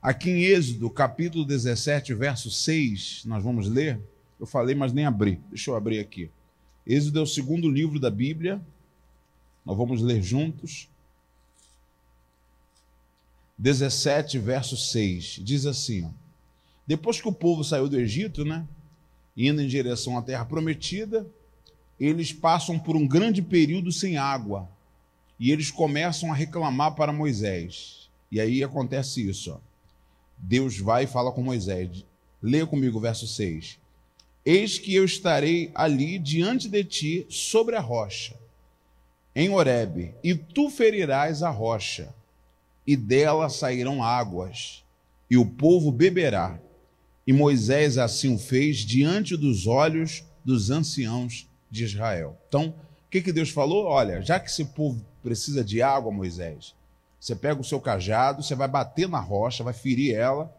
Aqui em Êxodo, capítulo 17, verso 6, nós vamos ler. Eu falei, mas nem abri. Deixa eu abrir aqui. Êxodo é o segundo livro da Bíblia. Nós vamos ler juntos. 17, verso 6. Diz assim: ó, Depois que o povo saiu do Egito, né? Indo em direção à terra prometida, eles passam por um grande período sem água. E eles começam a reclamar para Moisés. E aí acontece isso, ó. Deus vai e fala com Moisés. Leia comigo o verso 6. Eis que eu estarei ali diante de ti sobre a rocha, em Horebe, e tu ferirás a rocha, e dela sairão águas, e o povo beberá. E Moisés assim o fez diante dos olhos dos anciãos de Israel. Então, o que, que Deus falou? Olha, já que esse povo precisa de água, Moisés, você pega o seu cajado, você vai bater na rocha, vai ferir ela,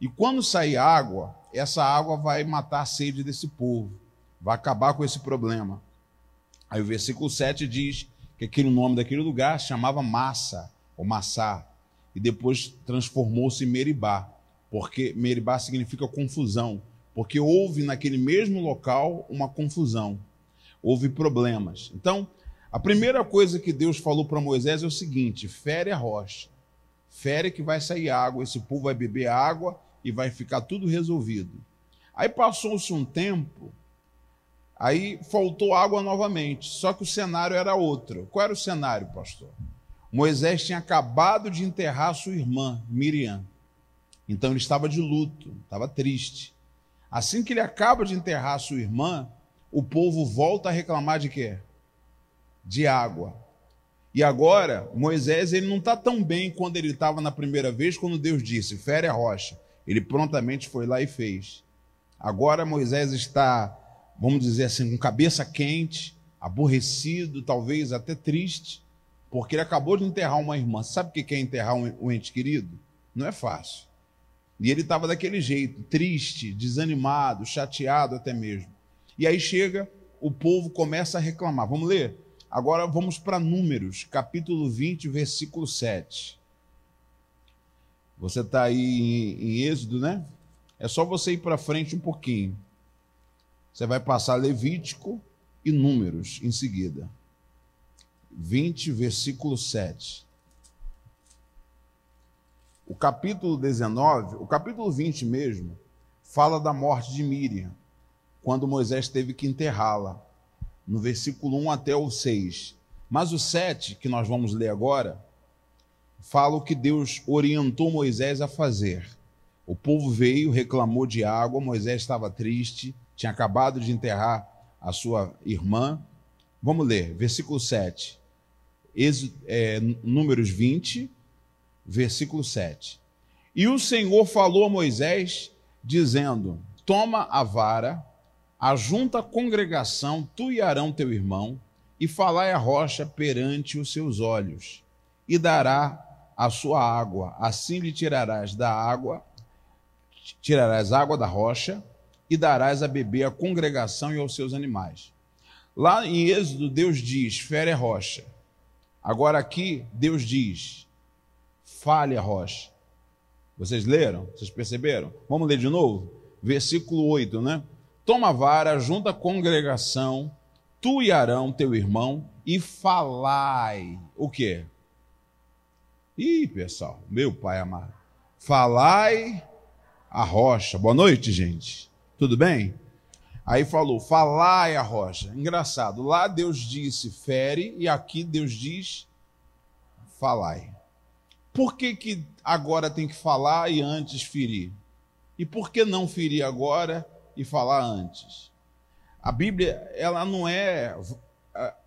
e quando sair água, essa água vai matar a sede desse povo, vai acabar com esse problema. Aí o versículo 7 diz que aquele nome daquele lugar chamava Massa, ou Massá, e depois transformou-se em Meribá, porque Meribá significa confusão, porque houve naquele mesmo local uma confusão, houve problemas. Então, a primeira coisa que Deus falou para Moisés é o seguinte: fere a rocha, fere que vai sair água, esse povo vai beber água e vai ficar tudo resolvido. Aí passou-se um tempo, aí faltou água novamente, só que o cenário era outro. Qual era o cenário, pastor? Moisés tinha acabado de enterrar sua irmã, Miriam. Então ele estava de luto, estava triste. Assim que ele acaba de enterrar sua irmã, o povo volta a reclamar de quê? De água. E agora, Moisés ele não está tão bem quando ele estava na primeira vez, quando Deus disse, fere a rocha. Ele prontamente foi lá e fez. Agora Moisés está, vamos dizer assim, com cabeça quente, aborrecido, talvez até triste, porque ele acabou de enterrar uma irmã. Sabe o que é enterrar um ente querido? Não é fácil. E ele estava daquele jeito, triste, desanimado, chateado até mesmo. E aí chega, o povo começa a reclamar. Vamos ler? Agora vamos para Números, capítulo 20, versículo 7. Você está aí em, em Êxodo, né? É só você ir para frente um pouquinho. Você vai passar Levítico e Números em seguida. 20, versículo 7. O capítulo 19, o capítulo 20 mesmo, fala da morte de Miriam, quando Moisés teve que enterrá-la no versículo 1 até o 6. Mas o 7, que nós vamos ler agora, fala o que Deus orientou Moisés a fazer. O povo veio, reclamou de água, Moisés estava triste, tinha acabado de enterrar a sua irmã. Vamos ler, versículo 7. é, números 20, versículo 7. E o Senhor falou a Moisés, dizendo: Toma a vara Ajunta a congregação, tu e Arão teu irmão, e falai a rocha perante os seus olhos, e dará a sua água. Assim lhe tirarás da água, tirarás água da rocha, e darás a beber à congregação e aos seus animais. Lá em Êxodo, Deus diz: fere a rocha. Agora aqui, Deus diz: fale a rocha. Vocês leram? Vocês perceberam? Vamos ler de novo? Versículo 8, né? Toma vara, junta a congregação, tu e Arão, teu irmão, e falai. O quê? Ih, pessoal, meu pai amado. Falai a rocha. Boa noite, gente. Tudo bem? Aí falou, falai a rocha. Engraçado, lá Deus disse fere e aqui Deus diz falai. Por que, que agora tem que falar e antes ferir? E por que não ferir agora e falar antes. A Bíblia, ela não é.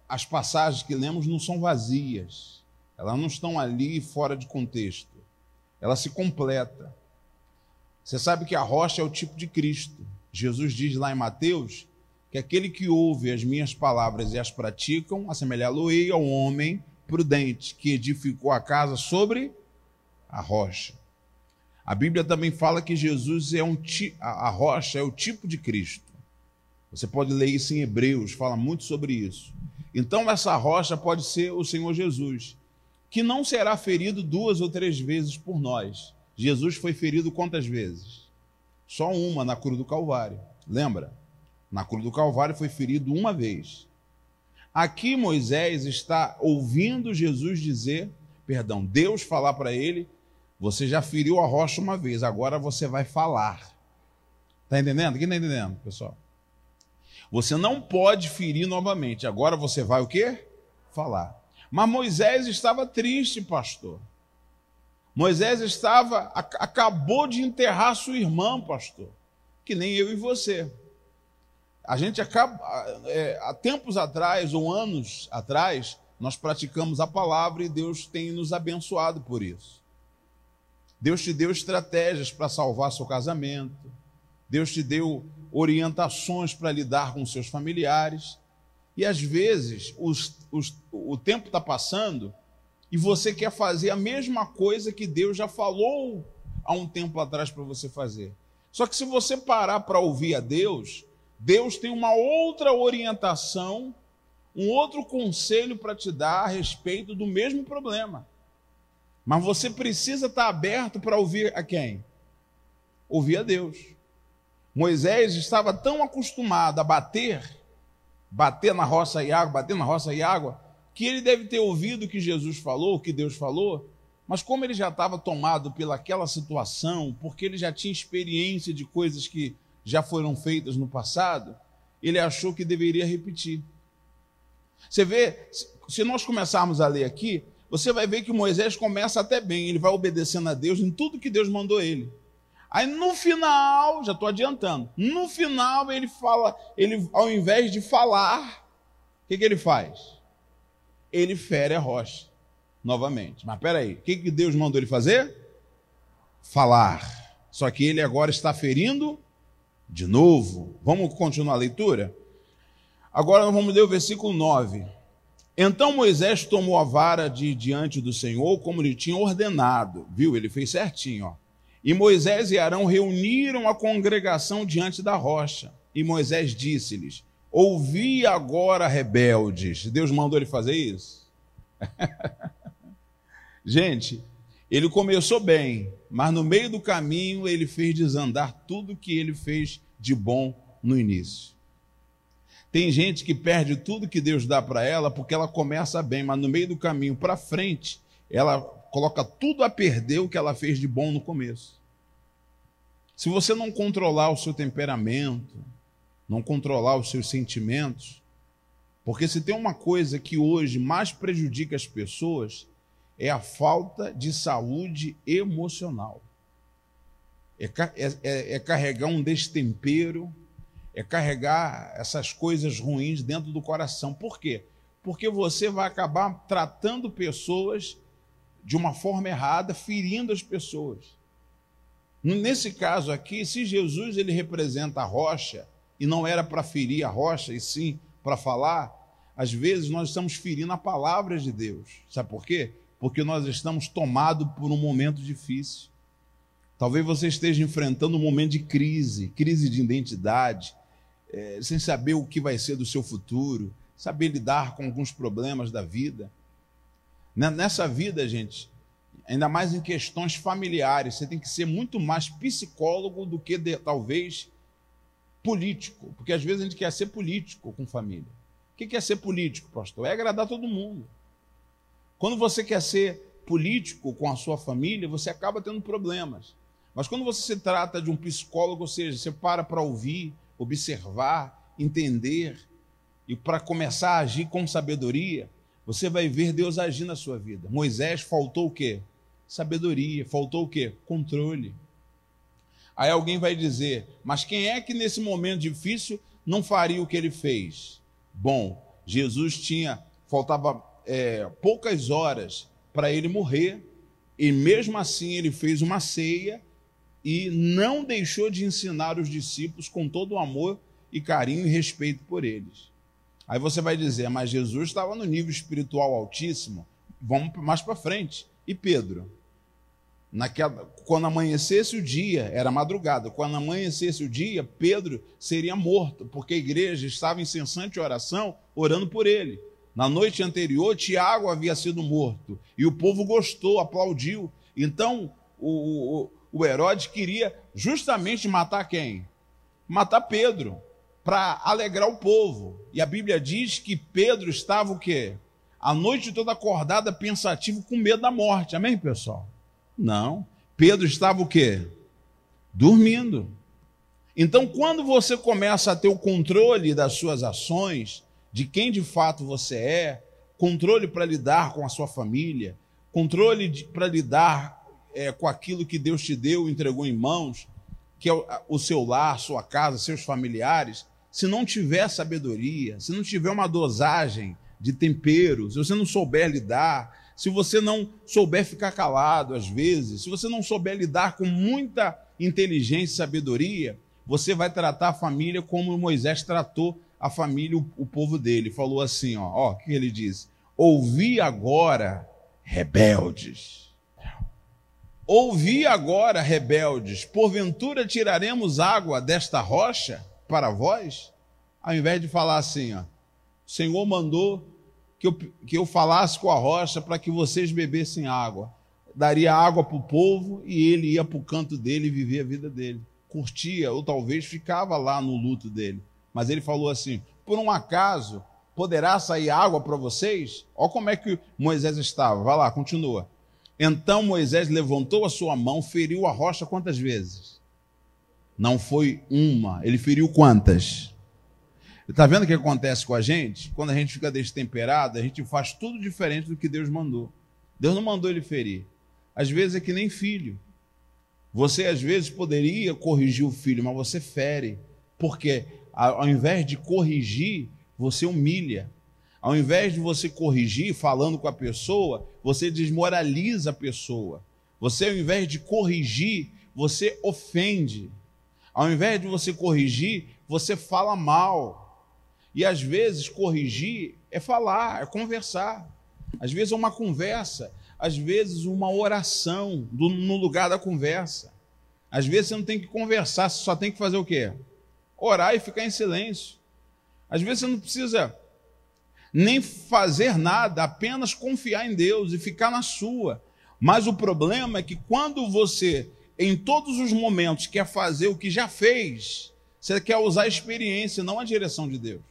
As passagens que lemos não são vazias. Elas não estão ali fora de contexto. Ela se completa. Você sabe que a rocha é o tipo de Cristo. Jesus diz lá em Mateus que aquele que ouve as minhas palavras e as praticam, assemelhá-lo-ei ao homem prudente que edificou a casa sobre a rocha. A Bíblia também fala que Jesus é um a rocha é o tipo de Cristo. Você pode ler isso em Hebreus, fala muito sobre isso. Então essa rocha pode ser o Senhor Jesus, que não será ferido duas ou três vezes por nós. Jesus foi ferido quantas vezes? Só uma na cruz do Calvário. Lembra? Na cruz do Calvário foi ferido uma vez. Aqui Moisés está ouvindo Jesus dizer, perdão, Deus falar para ele: você já feriu a rocha uma vez, agora você vai falar. Está entendendo? Quem está entendendo, pessoal? Você não pode ferir novamente. Agora você vai o quê? Falar. Mas Moisés estava triste, pastor. Moisés estava, acabou de enterrar sua irmã, pastor, que nem eu e você. A gente acaba, é, há tempos atrás, ou anos atrás, nós praticamos a palavra e Deus tem nos abençoado por isso. Deus te deu estratégias para salvar seu casamento, Deus te deu orientações para lidar com seus familiares, e às vezes os, os, o tempo está passando e você quer fazer a mesma coisa que Deus já falou há um tempo atrás para você fazer. Só que se você parar para ouvir a Deus, Deus tem uma outra orientação, um outro conselho para te dar a respeito do mesmo problema. Mas você precisa estar aberto para ouvir a quem? Ouvir a Deus. Moisés estava tão acostumado a bater, bater na roça e água, bater na roça e água, que ele deve ter ouvido o que Jesus falou, o que Deus falou, mas como ele já estava tomado pelaquela situação, porque ele já tinha experiência de coisas que já foram feitas no passado, ele achou que deveria repetir. Você vê, se nós começarmos a ler aqui, você vai ver que Moisés começa até bem, ele vai obedecendo a Deus em tudo que Deus mandou ele. Aí no final, já estou adiantando, no final ele fala, ele ao invés de falar, o que, que ele faz? ele fere a rocha novamente. Mas peraí, o que, que Deus mandou ele fazer? Falar. Só que ele agora está ferindo de novo. Vamos continuar a leitura? Agora nós vamos ler o versículo 9. Então Moisés tomou a vara de diante do Senhor, como lhe tinha ordenado. Viu? Ele fez certinho, ó. E Moisés e Arão reuniram a congregação diante da rocha. E Moisés disse-lhes: Ouvi agora, rebeldes. Deus mandou ele fazer isso? Gente, ele começou bem, mas no meio do caminho ele fez desandar tudo que ele fez de bom no início. Tem gente que perde tudo que Deus dá para ela porque ela começa bem, mas no meio do caminho para frente, ela coloca tudo a perder o que ela fez de bom no começo. Se você não controlar o seu temperamento, não controlar os seus sentimentos. Porque se tem uma coisa que hoje mais prejudica as pessoas, é a falta de saúde emocional. É, é, é, é, carregar um destempero, é carregar essas coisas ruins dentro do coração. Por quê? Porque você vai acabar tratando pessoas de uma forma errada, ferindo as pessoas. Nesse caso aqui, se Jesus ele representa a rocha, e não era para ferir a rocha, e sim para falar, às vezes nós estamos ferindo a palavra de Deus. Sabe por quê? Porque nós estamos tomados por um momento difícil. Talvez você esteja enfrentando um momento de crise, crise de identidade, é, sem saber o que vai ser do seu futuro, saber lidar com alguns problemas da vida. Nessa vida, gente, ainda mais em questões familiares, você tem que ser muito mais psicólogo do que, de, talvez, político, porque às vezes a gente quer ser político com família. O que é ser político, pastor? É agradar todo mundo. Quando você quer ser político com a sua família, você acaba tendo problemas. Mas quando você se trata de um psicólogo, ou seja, você para para ouvir, observar, entender e para começar a agir com sabedoria, você vai ver Deus agir na sua vida. Moisés faltou o quê? Sabedoria. Faltou o quê? Controle. Aí alguém vai dizer: mas quem é que nesse momento difícil não faria o que ele fez? Bom, Jesus tinha, faltava é, poucas horas para ele morrer, e mesmo assim ele fez uma ceia e não deixou de ensinar os discípulos com todo o amor e carinho e respeito por eles. Aí você vai dizer, mas Jesus estava no nível espiritual altíssimo. Vamos mais para frente. E Pedro? Naquela, quando amanhecesse o dia, era madrugada, quando amanhecesse o dia, Pedro seria morto, porque a igreja estava em incessante oração, orando por ele. Na noite anterior, Tiago havia sido morto, e o povo gostou, aplaudiu. Então, o, o, o Herodes queria justamente matar quem? Matar Pedro, para alegrar o povo. E a Bíblia diz que Pedro estava o quê? A noite toda acordada, pensativo, com medo da morte. Amém, pessoal? Não. Pedro estava o quê? Dormindo. Então, quando você começa a ter o controle das suas ações, de quem de fato você é, controle para lidar com a sua família, controle para lidar é, com aquilo que Deus te deu, entregou em mãos, que é o, o seu lar, sua casa, seus familiares, se não tiver sabedoria, se não tiver uma dosagem de tempero, se você não souber lidar, se você não souber ficar calado às vezes, se você não souber lidar com muita inteligência e sabedoria, você vai tratar a família como Moisés tratou a família, o, povo dele. Falou assim, ó, ó, o que ele disse? Ouvi agora, rebeldes. Ouvi agora, rebeldes, porventura tiraremos água desta rocha para vós? Ao invés de falar assim, ó, o Senhor mandou que eu, que eu falasse com a rocha para que vocês bebessem água. Daria água para o povo e ele ia para o canto dele e vivia a vida dele. Curtia, ou talvez ficava lá no luto dele. Mas ele falou assim: por um acaso poderá sair água para vocês? Olha como é que Moisés estava. Vai lá, continua. Então Moisés levantou a sua mão, feriu a rocha quantas vezes? Não foi uma, ele feriu quantas? Está vendo o que acontece com a gente? Quando a gente fica destemperado, a gente faz tudo diferente do que Deus mandou. Deus não mandou ele ferir. Às vezes é que nem filho. Você às vezes poderia corrigir o filho, mas você fere. Porque ao invés de corrigir, você humilha. Ao invés de você corrigir falando com a pessoa, você desmoraliza a pessoa. Você, ao invés de corrigir, você ofende. Ao invés de você corrigir, você fala mal. E às vezes corrigir é falar, é conversar. Às vezes é uma conversa, às vezes uma oração no lugar da conversa. Às vezes você não tem que conversar, você só tem que fazer o quê? orar e ficar em silêncio. Às vezes você não precisa nem fazer nada, apenas confiar em Deus e ficar na sua. Mas o problema é que quando você, em todos os momentos, quer fazer o que já fez, você quer usar a experiência, não a direção de Deus.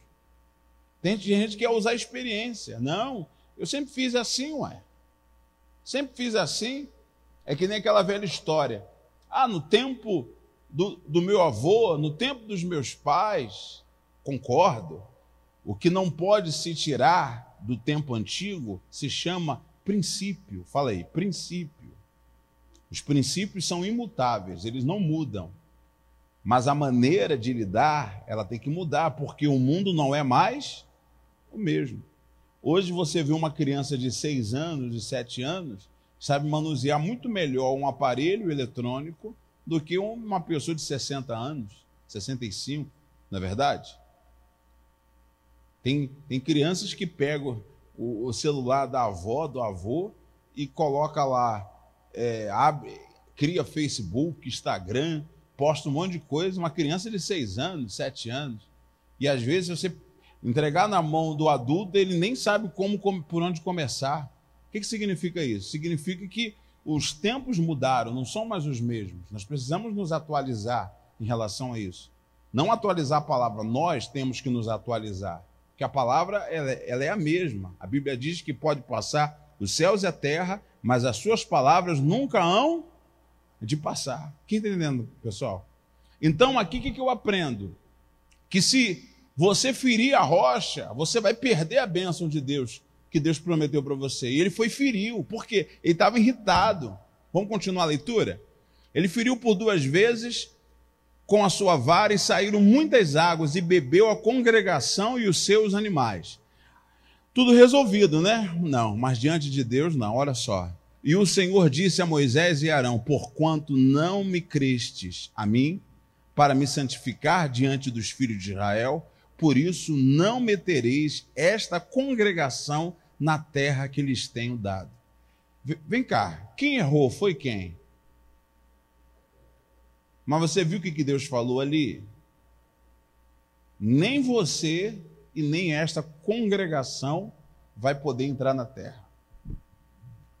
Tem gente que quer usar a experiência. Não, eu sempre fiz assim, ué. Sempre fiz assim. É que nem aquela velha história. Ah, no tempo do, do meu avô, no tempo dos meus pais, concordo. O que não pode se tirar do tempo antigo se chama princípio. Fala aí, princípio. Os princípios são imutáveis, eles não mudam. Mas a maneira de lidar, ela tem que mudar, porque o mundo não é mais o mesmo. Hoje você vê uma criança de 6 anos, de 7 anos, sabe manusear muito melhor um aparelho eletrônico do que uma pessoa de 60 anos, 65, não é verdade? Tem, tem crianças que pegam o, o celular da avó, do avô, e coloca lá, é, abre, cria Facebook, Instagram, posta um monte de coisa, uma criança de 6 anos, 7 anos. E às vezes você entregar na mão do adulto, ele nem sabe como, como por onde começar. O que, que significa isso? Significa que os tempos mudaram, não são mais os mesmos. Nós precisamos nos atualizar em relação a isso. Não atualizar a palavra, nós temos que nos atualizar. Porque a palavra ela, ela é a mesma. A Bíblia diz que pode passar os céus e a terra, mas as suas palavras nunca hão de passar. Que entendendo, pessoal? Então, aqui o que, que eu aprendo? Que se você ferir a rocha, você vai perder a bênção de Deus que Deus prometeu para você. E ele foi feriu, porque ele estava irritado. Vamos continuar a leitura? Ele feriu por duas vezes com a sua vara e saíram muitas águas e bebeu a congregação e os seus animais. Tudo resolvido, né? Não, mas diante de Deus, não, olha só. E o Senhor disse a Moisés e Arão: Porquanto não me crestes a mim, para me santificar diante dos filhos de Israel, por isso não metereis esta congregação na terra que lhes tenho dado. Vem cá, quem errou foi quem? Mas você viu o que Deus falou ali? Nem você e nem esta congregação vai poder entrar na terra.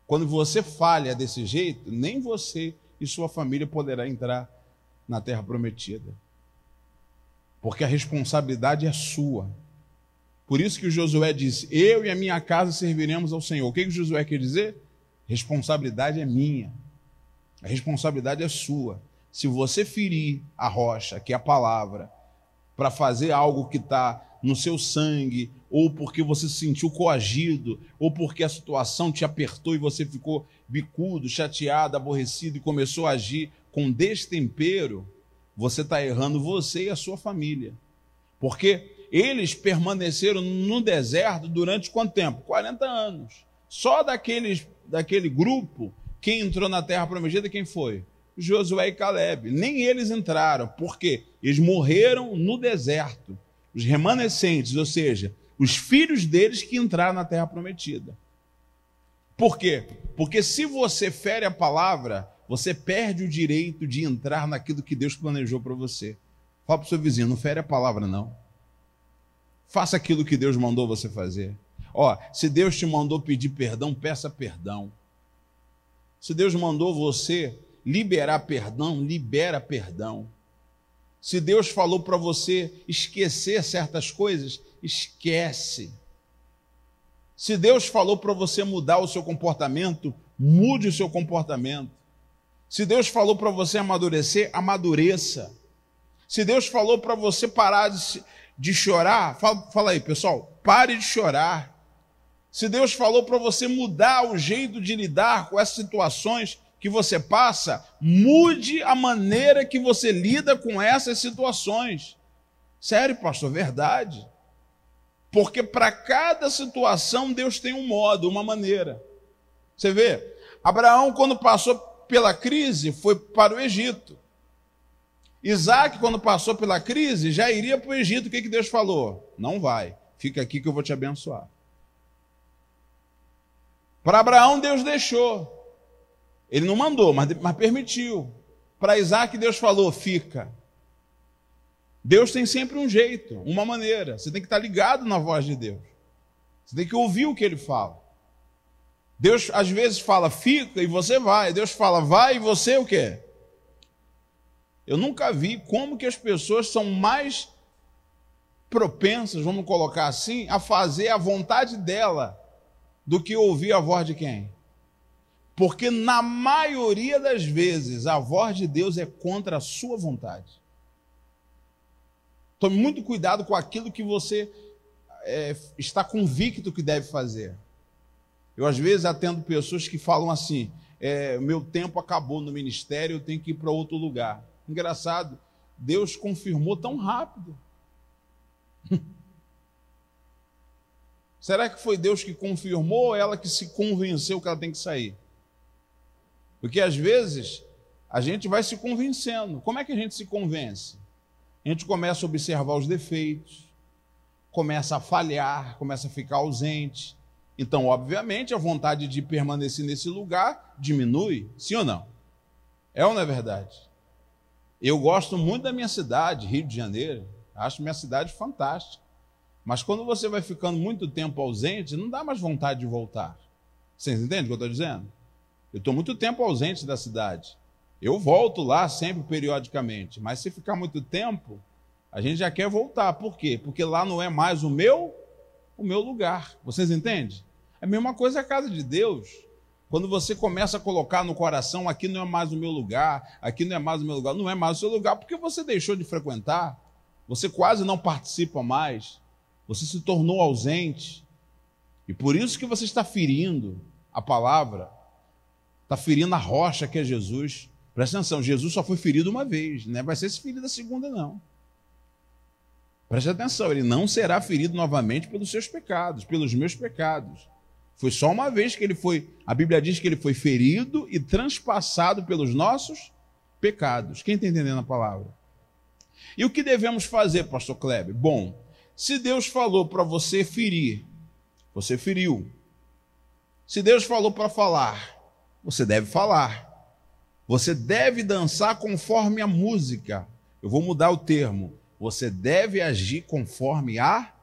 Quando você falha desse jeito, nem você e sua família poderá entrar na terra prometida. Porque a responsabilidade é sua. Por isso que o Josué disse: Eu e a minha casa serviremos ao Senhor. O que, que Josué quer dizer? Responsabilidade é minha. A responsabilidade é sua. Se você ferir a rocha, que é a palavra, para fazer algo que está no seu sangue, ou porque você se sentiu coagido, ou porque a situação te apertou e você ficou bicudo, chateado, aborrecido e começou a agir com destempero, você está errando você e a sua família. Porque eles permaneceram no deserto durante quanto tempo? 40 anos. Só daqueles, daquele grupo, quem entrou na terra prometida, quem foi? Josué e Caleb. Nem eles entraram, porque eles morreram no deserto. Os remanescentes, ou seja, os filhos deles que entraram na terra prometida. Por quê? Porque se você fere a palavra, você perde o direito de entrar naquilo que Deus planejou para você. Fala para o seu vizinho, não fere a palavra, não. Faça aquilo que Deus mandou você fazer. Ó, se Deus te mandou pedir perdão, peça perdão. Se Deus mandou você liberar perdão, libera perdão. Se Deus falou para você esquecer certas coisas, esquece. Se Deus falou para você mudar o seu comportamento, mude o seu comportamento. Se Deus falou para você amadurecer, amadureça. Se Deus falou para você parar de, de chorar, fala, fala aí, pessoal, pare de chorar. Se Deus falou para você mudar o jeito de lidar com essas situações que você passa, mude a maneira que você lida com essas situações. Sério, pastor, verdade. Porque para cada situação Deus tem um modo, uma maneira. Você vê, Abraão, quando passou pela crise, foi para o Egito. Isaac, quando passou pela crise, já iria para o Egito. O que, que Deus falou? Não vai, fica aqui que eu vou te abençoar. Para Abraão, Deus deixou. Ele não mandou, mas, mas permitiu. Para Isaac, Deus falou: fica. Deus tem sempre um jeito, uma maneira. Você tem que estar ligado na voz de Deus. Você tem que ouvir o que ele fala. Deus às vezes fala, fica e você vai. Deus fala, vai e você o quê? Eu nunca vi como que as pessoas são mais propensas, vamos colocar assim, a fazer a vontade dela do que ouvir a voz de quem? Porque na maioria das vezes a voz de Deus é contra a sua vontade. Tome muito cuidado com aquilo que você é, está convicto que deve fazer. Eu, às vezes, atendo pessoas que falam assim: é, meu tempo acabou no ministério, eu tenho que ir para outro lugar. Engraçado, Deus confirmou tão rápido. Será que foi Deus que confirmou ou ela que se convenceu que ela tem que sair? Porque às vezes a gente vai se convencendo. Como é que a gente se convence? a gente começa a observar os defeitos, começa a falhar, começa a ficar ausente. Então, obviamente, a vontade de permanecer nesse lugar diminui, sim ou não? É ou não é verdade? Eu gosto muito da minha cidade, Rio de Janeiro, acho minha cidade fantástica. Mas quando você vai ficando muito tempo ausente, não dá mais vontade de voltar. Vocês entendem o que eu estou dizendo? Eu estou muito tempo ausente da cidade. Eu volto lá sempre periodicamente, mas se ficar muito tempo, a gente já quer voltar. Por quê? Porque lá não é mais o meu o meu lugar. Vocês entendem? É a mesma coisa a casa de Deus. Quando você começa a colocar no coração, aqui não é mais o meu lugar, aqui não é mais o meu lugar, não é mais o seu lugar, porque você deixou de frequentar, você quase não participa mais, você se tornou ausente. E por isso que você está ferindo a palavra, está ferindo a rocha que é Jesus. Presta atenção, Jesus só foi ferido uma vez, não é? vai ser ferido a segunda, não. Preste atenção, ele não será ferido novamente pelos seus pecados, pelos meus pecados. Foi só uma vez que ele foi, a Bíblia diz que ele foi ferido e transpassado pelos nossos pecados. Quem está entendendo a palavra? E o que devemos fazer, pastor Kleber? Bom, se Deus falou para você ferir, você feriu. Se Deus falou para falar, você deve falar. Você deve dançar conforme a música. Eu vou mudar o termo. Você deve agir conforme a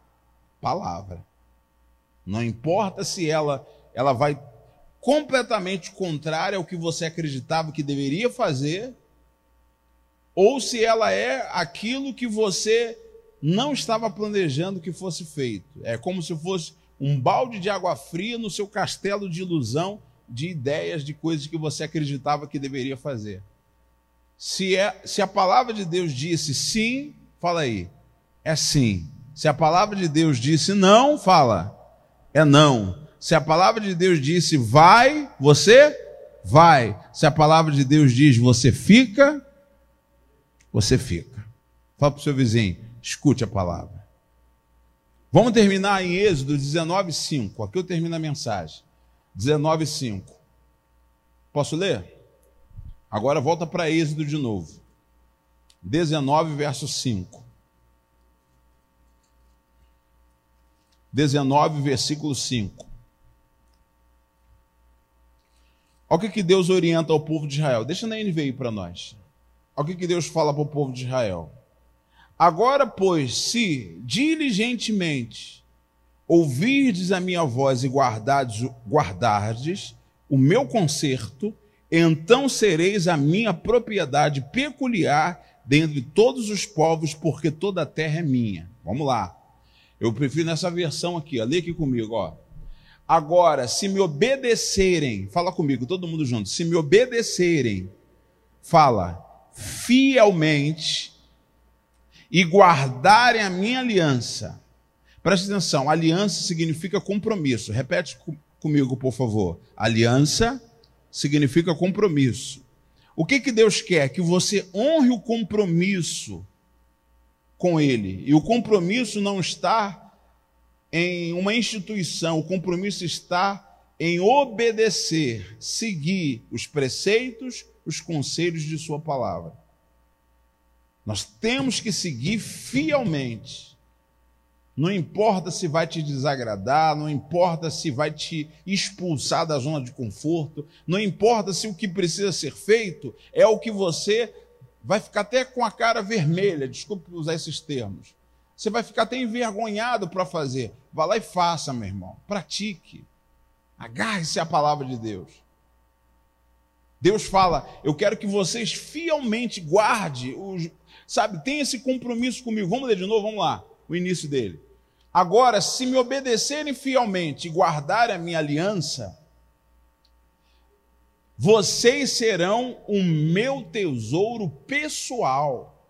palavra. Não importa se ela ela vai completamente contrária ao que você acreditava que deveria fazer, ou se ela é aquilo que você não estava planejando que fosse feito. É como se fosse um balde de água fria no seu castelo de ilusão de ideias, de coisas que você acreditava que deveria fazer. Se, é, se a palavra de Deus disse sim, fala aí, é sim. Se a palavra de Deus disse não, fala, é não. Se a palavra de Deus disse vai, você vai. Se a palavra de Deus diz você fica, você fica. Fala para o seu vizinho, escute a palavra. Vamos terminar em Êxodo 19, 5. Aqui eu termino a mensagem. 19, 5. Posso ler? Agora volta para Êxodo de novo. 19, verso 5. 19, versículo 5. Olha o que, que Deus orienta ao povo de Israel. Deixa na NVI para nós. Olha o que, que Deus fala para o povo de Israel. Agora, pois, se diligentemente ouvirdes a minha voz e guardardes, guardardes o meu conserto, então sereis a minha propriedade peculiar dentre todos os povos, porque toda a terra é minha. Vamos lá. Eu prefiro nessa versão aqui, ó. lê aqui comigo, ó. Agora, se me obedecerem, fala comigo, todo mundo junto. Se me obedecerem, fala fielmente e guardarem a minha aliança. Preste atenção, aliança significa compromisso. Repete comigo, por favor. Aliança significa compromisso. O que, que Deus quer? Que você honre o compromisso com Ele. E o compromisso não está em uma instituição, o compromisso está em obedecer, seguir os preceitos, os conselhos de Sua palavra. Nós temos que seguir fielmente. Não importa se vai te desagradar, não importa se vai te expulsar da zona de conforto, não importa se o que precisa ser feito é o que você vai ficar até com a cara vermelha, desculpe usar esses termos. Você vai ficar até envergonhado para fazer. Vá lá e faça, meu irmão. Pratique. Agarre-se à palavra de Deus. Deus fala: Eu quero que vocês fielmente guardem Sabe, tem esse compromisso comigo. Vamos ler de novo, vamos lá, o início dele. Agora, se me obedecerem fielmente e guardarem a minha aliança, vocês serão o meu tesouro pessoal.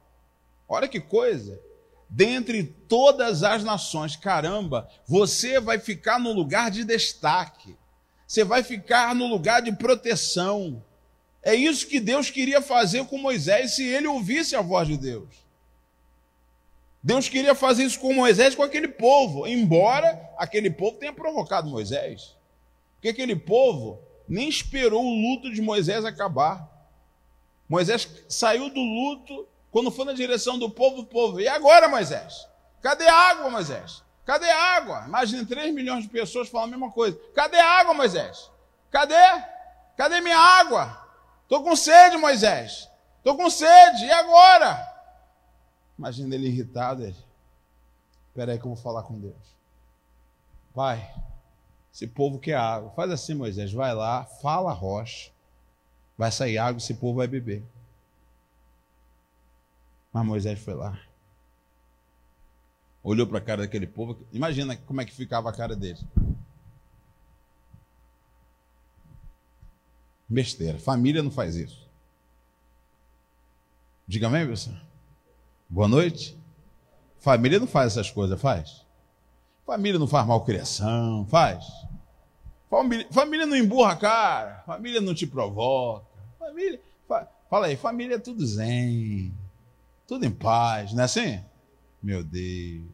Olha que coisa. Dentre todas as nações, caramba, você vai ficar no lugar de destaque. Você vai ficar no lugar de proteção. É isso que Deus queria fazer com Moisés se ele ouvisse a voz de Deus. Deus queria fazer isso com Moisés com aquele povo, embora aquele povo tenha provocado Moisés. Porque aquele povo nem esperou o luto de Moisés acabar. Moisés saiu do luto quando foi na direção do povo, o povo. E agora, Moisés? Cadê a água, Moisés? Cadê a água? Imagine 3 milhões de pessoas falando a mesma coisa. Cadê a água, Moisés? Cadê? Cadê minha água? Estou com sede, Moisés. Estou com sede. E agora? Imagina ele irritado. Ele. Espera aí que eu vou falar com Deus. Pai, esse povo quer água. Faz assim, Moisés. Vai lá, fala a rocha. Vai sair água, esse povo vai beber. Mas Moisés foi lá. Olhou para a cara daquele povo. Imagina como é que ficava a cara dele. Besteira. Família não faz isso. Diga amém, pessoal. Boa noite. Família não faz essas coisas, faz? Família não faz malcriação, faz? Família, família não emburra a cara, família não te provoca. Família, fa, fala aí, família é tudo zen, tudo em paz, não é assim? Meu Deus.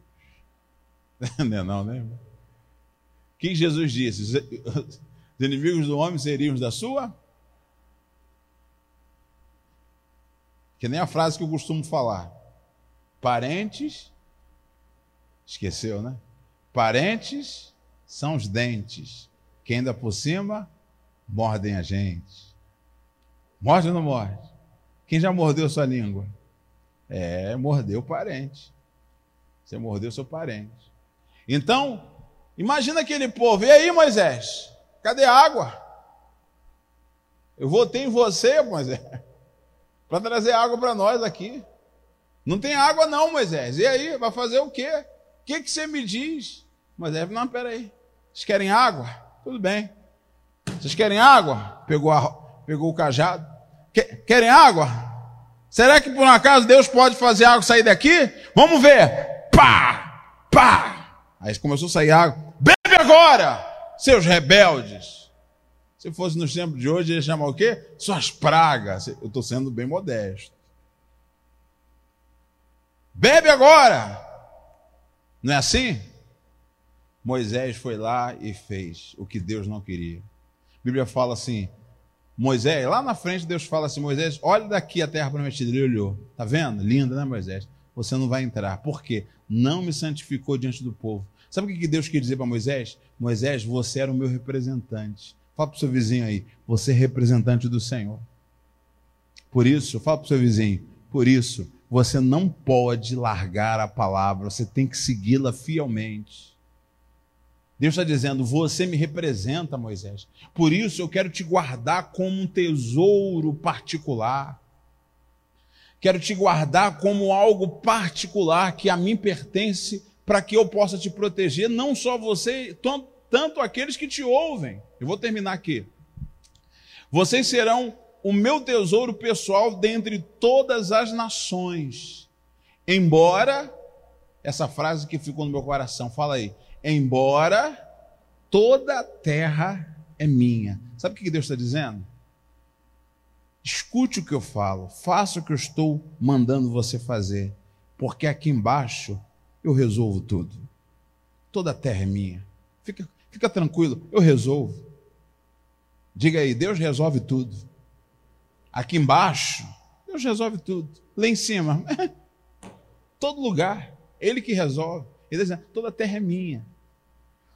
Não é não, né? O que Jesus disse? Os inimigos do homem seriam os da sua Que nem a frase que eu costumo falar. Parentes, esqueceu, né? Parentes são os dentes, que ainda por cima mordem a gente. Morde ou não morde? Quem já mordeu sua língua? É, mordeu parente. Você mordeu seu parente. Então, imagina aquele povo. E aí, Moisés? Cadê a água? Eu votei em você, Moisés, para trazer água para nós aqui. Não tem água, não, Moisés. E aí, vai fazer o quê? O que, que você me diz? Moisés, não, peraí. Vocês querem água? Tudo bem. Vocês querem água? Pegou, a, pegou o cajado. Querem água? Será que por um acaso Deus pode fazer água sair daqui? Vamos ver. Pá! Pá! Aí começou a sair água. Bebe agora, seus rebeldes. Se fosse nos tempos de hoje, ia chamar o quê? Suas pragas. Eu estou sendo bem modesto. Bebe agora. Não é assim? Moisés foi lá e fez o que Deus não queria. A Bíblia fala assim: Moisés, lá na frente Deus fala assim: Moisés, olha daqui a terra prometida. Ele olhou. Tá vendo? Linda, né, Moisés? Você não vai entrar. Por quê? Não me santificou diante do povo. Sabe o que Deus quer dizer para Moisés? Moisés, você era o meu representante. Fala para o seu vizinho aí, você é representante do Senhor. Por isso, fala para o seu vizinho, por isso, você não pode largar a palavra, você tem que segui-la fielmente. Deus está dizendo: Você me representa, Moisés. Por isso eu quero te guardar como um tesouro particular. Quero te guardar como algo particular que a mim pertence, para que eu possa te proteger, não só você, tanto aqueles que te ouvem. Eu vou terminar aqui. Vocês serão o meu tesouro pessoal dentre todas as nações. Embora, essa frase que ficou no meu coração, fala aí. Embora toda a terra é minha. Sabe o que Deus está dizendo? Escute o que eu falo, faça o que eu estou mandando você fazer, porque aqui embaixo eu resolvo tudo. Toda a terra é minha. Fica, fica tranquilo, eu resolvo. Diga aí, Deus resolve tudo. Aqui embaixo, Deus resolve tudo. Lá em cima, todo lugar, Ele que resolve. Ele diz, toda a terra é minha.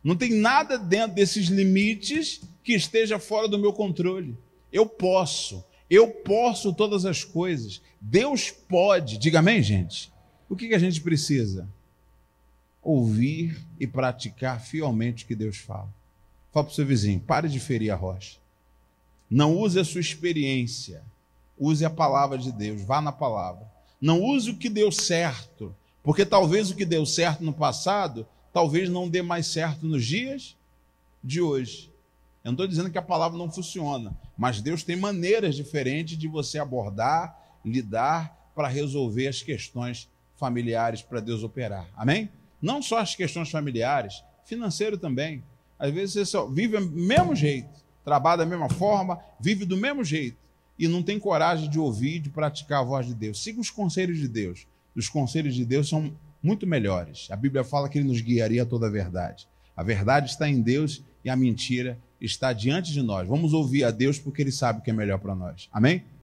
Não tem nada dentro desses limites que esteja fora do meu controle. Eu posso, eu posso todas as coisas. Deus pode. Diga amém, gente? O que, que a gente precisa? Ouvir e praticar fielmente o que Deus fala. Fala para o seu vizinho, pare de ferir a rocha. Não use a sua experiência. Use a palavra de Deus. Vá na palavra. Não use o que deu certo. Porque talvez o que deu certo no passado, talvez não dê mais certo nos dias de hoje. Eu não estou dizendo que a palavra não funciona, mas Deus tem maneiras diferentes de você abordar, lidar para resolver as questões familiares para Deus operar. Amém? Não só as questões familiares, financeiro também. Às vezes você só vive do mesmo jeito trabalha da mesma forma, vive do mesmo jeito e não tem coragem de ouvir, de praticar a voz de Deus. Siga os conselhos de Deus. Os conselhos de Deus são muito melhores. A Bíblia fala que ele nos guiaria a toda a verdade. A verdade está em Deus e a mentira está diante de nós. Vamos ouvir a Deus porque ele sabe o que é melhor para nós. Amém?